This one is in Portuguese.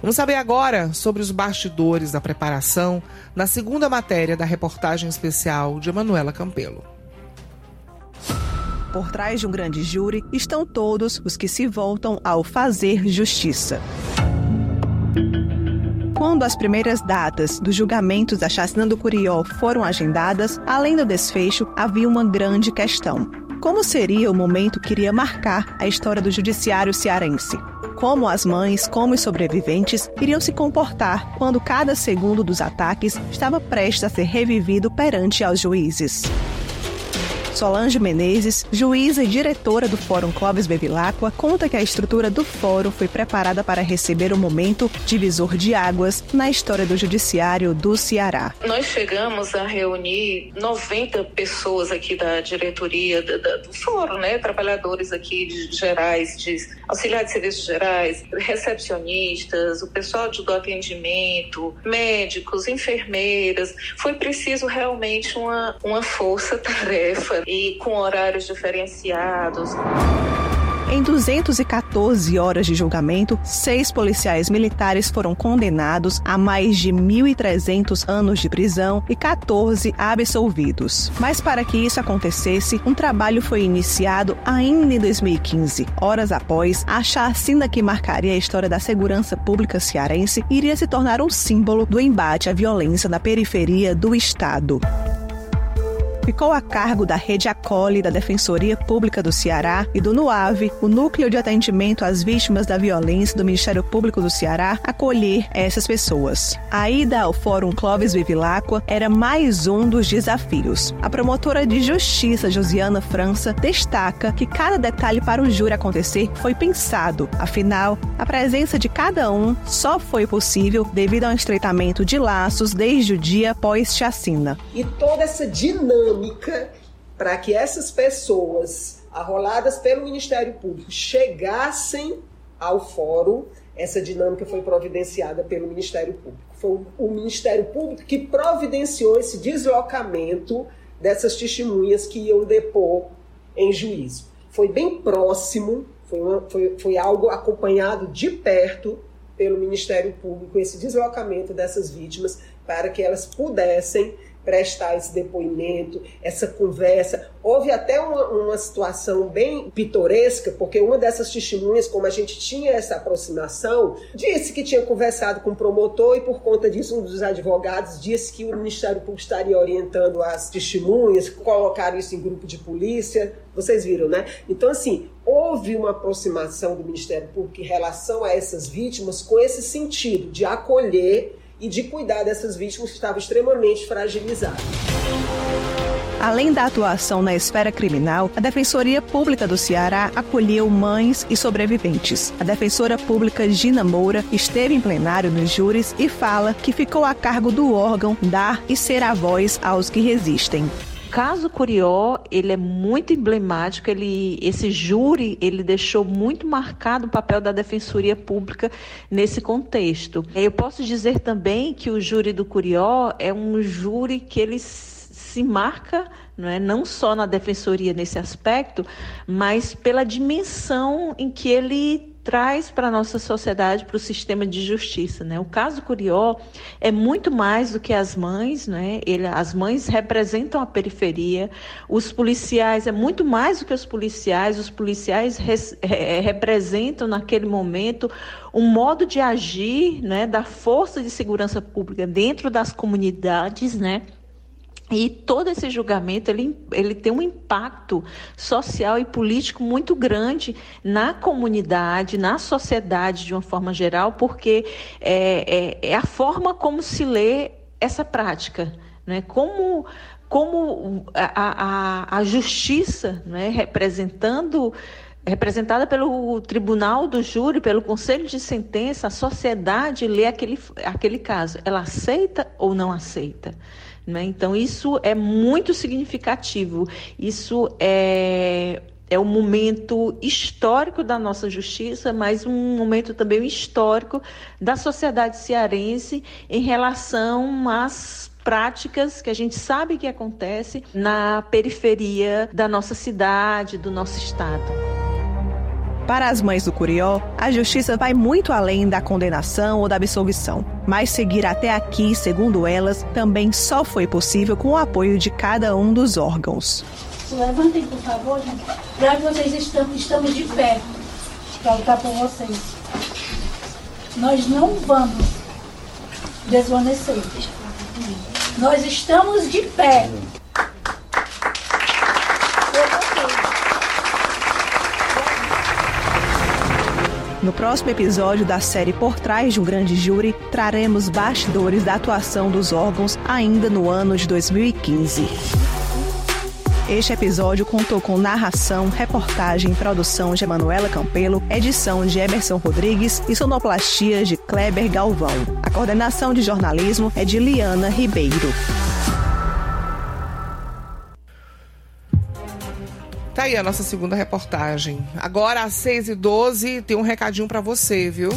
Vamos saber agora sobre os bastidores da preparação na segunda matéria da reportagem especial de Manuela Campelo. Por trás de um grande júri estão todos os que se voltam ao fazer justiça. Quando as primeiras datas dos julgamentos da chacina do Curió foram agendadas, além do desfecho, havia uma grande questão. Como seria o momento que iria marcar a história do judiciário cearense? Como as mães, como os sobreviventes iriam se comportar quando cada segundo dos ataques estava prestes a ser revivido perante aos juízes. Solange Menezes, juíza e diretora do Fórum Clóvis Bevilacqua, conta que a estrutura do fórum foi preparada para receber o momento divisor de águas na história do judiciário do Ceará. Nós chegamos a reunir 90 pessoas aqui da diretoria do, do fórum, né, trabalhadores aqui de, gerais, de auxiliares de serviços gerais, recepcionistas, o pessoal do atendimento, médicos, enfermeiras. Foi preciso realmente uma, uma força-tarefa e com horários diferenciados. Em 214 horas de julgamento, seis policiais militares foram condenados a mais de 1.300 anos de prisão e 14 absolvidos. Mas para que isso acontecesse, um trabalho foi iniciado ainda em 2015. Horas após, a chacina que marcaria a história da segurança pública cearense iria se tornar um símbolo do embate à violência na periferia do Estado ficou a cargo da Rede Acole da Defensoria Pública do Ceará e do NUAVE, o Núcleo de Atendimento às Vítimas da Violência do Ministério Público do Ceará, acolher essas pessoas. A ida ao Fórum Clóvis Bevilacqua era mais um dos desafios. A promotora de justiça Josiana França destaca que cada detalhe para o júri acontecer foi pensado. Afinal, a presença de cada um só foi possível devido ao estreitamento de laços desde o dia pós-chacina. E toda essa dinâmica dinâmica para que essas pessoas arroladas pelo Ministério Público chegassem ao fórum. Essa dinâmica foi providenciada pelo Ministério Público. Foi o Ministério Público que providenciou esse deslocamento dessas testemunhas que iam depor em juízo. Foi bem próximo, foi, uma, foi, foi algo acompanhado de perto pelo Ministério Público, esse deslocamento dessas vítimas para que elas pudessem prestar esse depoimento, essa conversa. Houve até uma, uma, situação bem pitoresca, porque uma dessas testemunhas, como a gente tinha essa aproximação, disse que tinha conversado com o promotor e, por conta disso, um dos advogados disse que o Ministério Público estaria orientando as testemunhas, colocar isso em grupo de polícia. Vocês viram, né? Então, assim, houve uma aproximação do Ministério Público em relação a essas vítimas com esse sentido de acolher e de cuidar dessas vítimas que estavam extremamente fragilizadas. Além da atuação na esfera criminal, a Defensoria Pública do Ceará acolheu mães e sobreviventes. A defensora pública Gina Moura esteve em plenário nos júris e fala que ficou a cargo do órgão dar e ser a voz aos que resistem caso Curió, ele é muito emblemático, ele, esse júri, ele deixou muito marcado o papel da Defensoria Pública nesse contexto. Eu posso dizer também que o júri do Curió é um júri que ele se marca não é não só na defensoria nesse aspecto, mas pela dimensão em que ele traz para a nossa sociedade, para o sistema de justiça. Né? O caso Curió é muito mais do que as mães, né? Ele, as mães representam a periferia, os policiais é muito mais do que os policiais, os policiais res, re, representam naquele momento um modo de agir né, da força de segurança pública dentro das comunidades, né? E todo esse julgamento ele, ele tem um impacto social e político muito grande na comunidade, na sociedade de uma forma geral, porque é, é, é a forma como se lê essa prática, né? como, como a, a, a justiça né? representando representada pelo tribunal do júri, pelo conselho de sentença, a sociedade lê aquele, aquele caso. Ela aceita ou não aceita? Né? Então, isso é muito significativo. Isso é, é um momento histórico da nossa justiça, mas um momento também histórico da sociedade cearense em relação às práticas que a gente sabe que acontece na periferia da nossa cidade, do nosso estado. Para as mães do Curió, a justiça vai muito além da condenação ou da absolvição. Mas seguir até aqui, segundo elas, também só foi possível com o apoio de cada um dos órgãos. Levantem, por favor, gente. Que vocês estão, estamos de pé para lutar por vocês. Nós não vamos desvanecer. Nós estamos de pé. No próximo episódio da série Por Trás de um Grande Júri, traremos bastidores da atuação dos órgãos ainda no ano de 2015. Este episódio contou com narração, reportagem e produção de Emanuela Campelo, edição de Emerson Rodrigues e sonoplastia de Kleber Galvão. A coordenação de jornalismo é de Liana Ribeiro. Tá aí a nossa segunda reportagem. Agora, às 6h12, tem um recadinho para você, viu?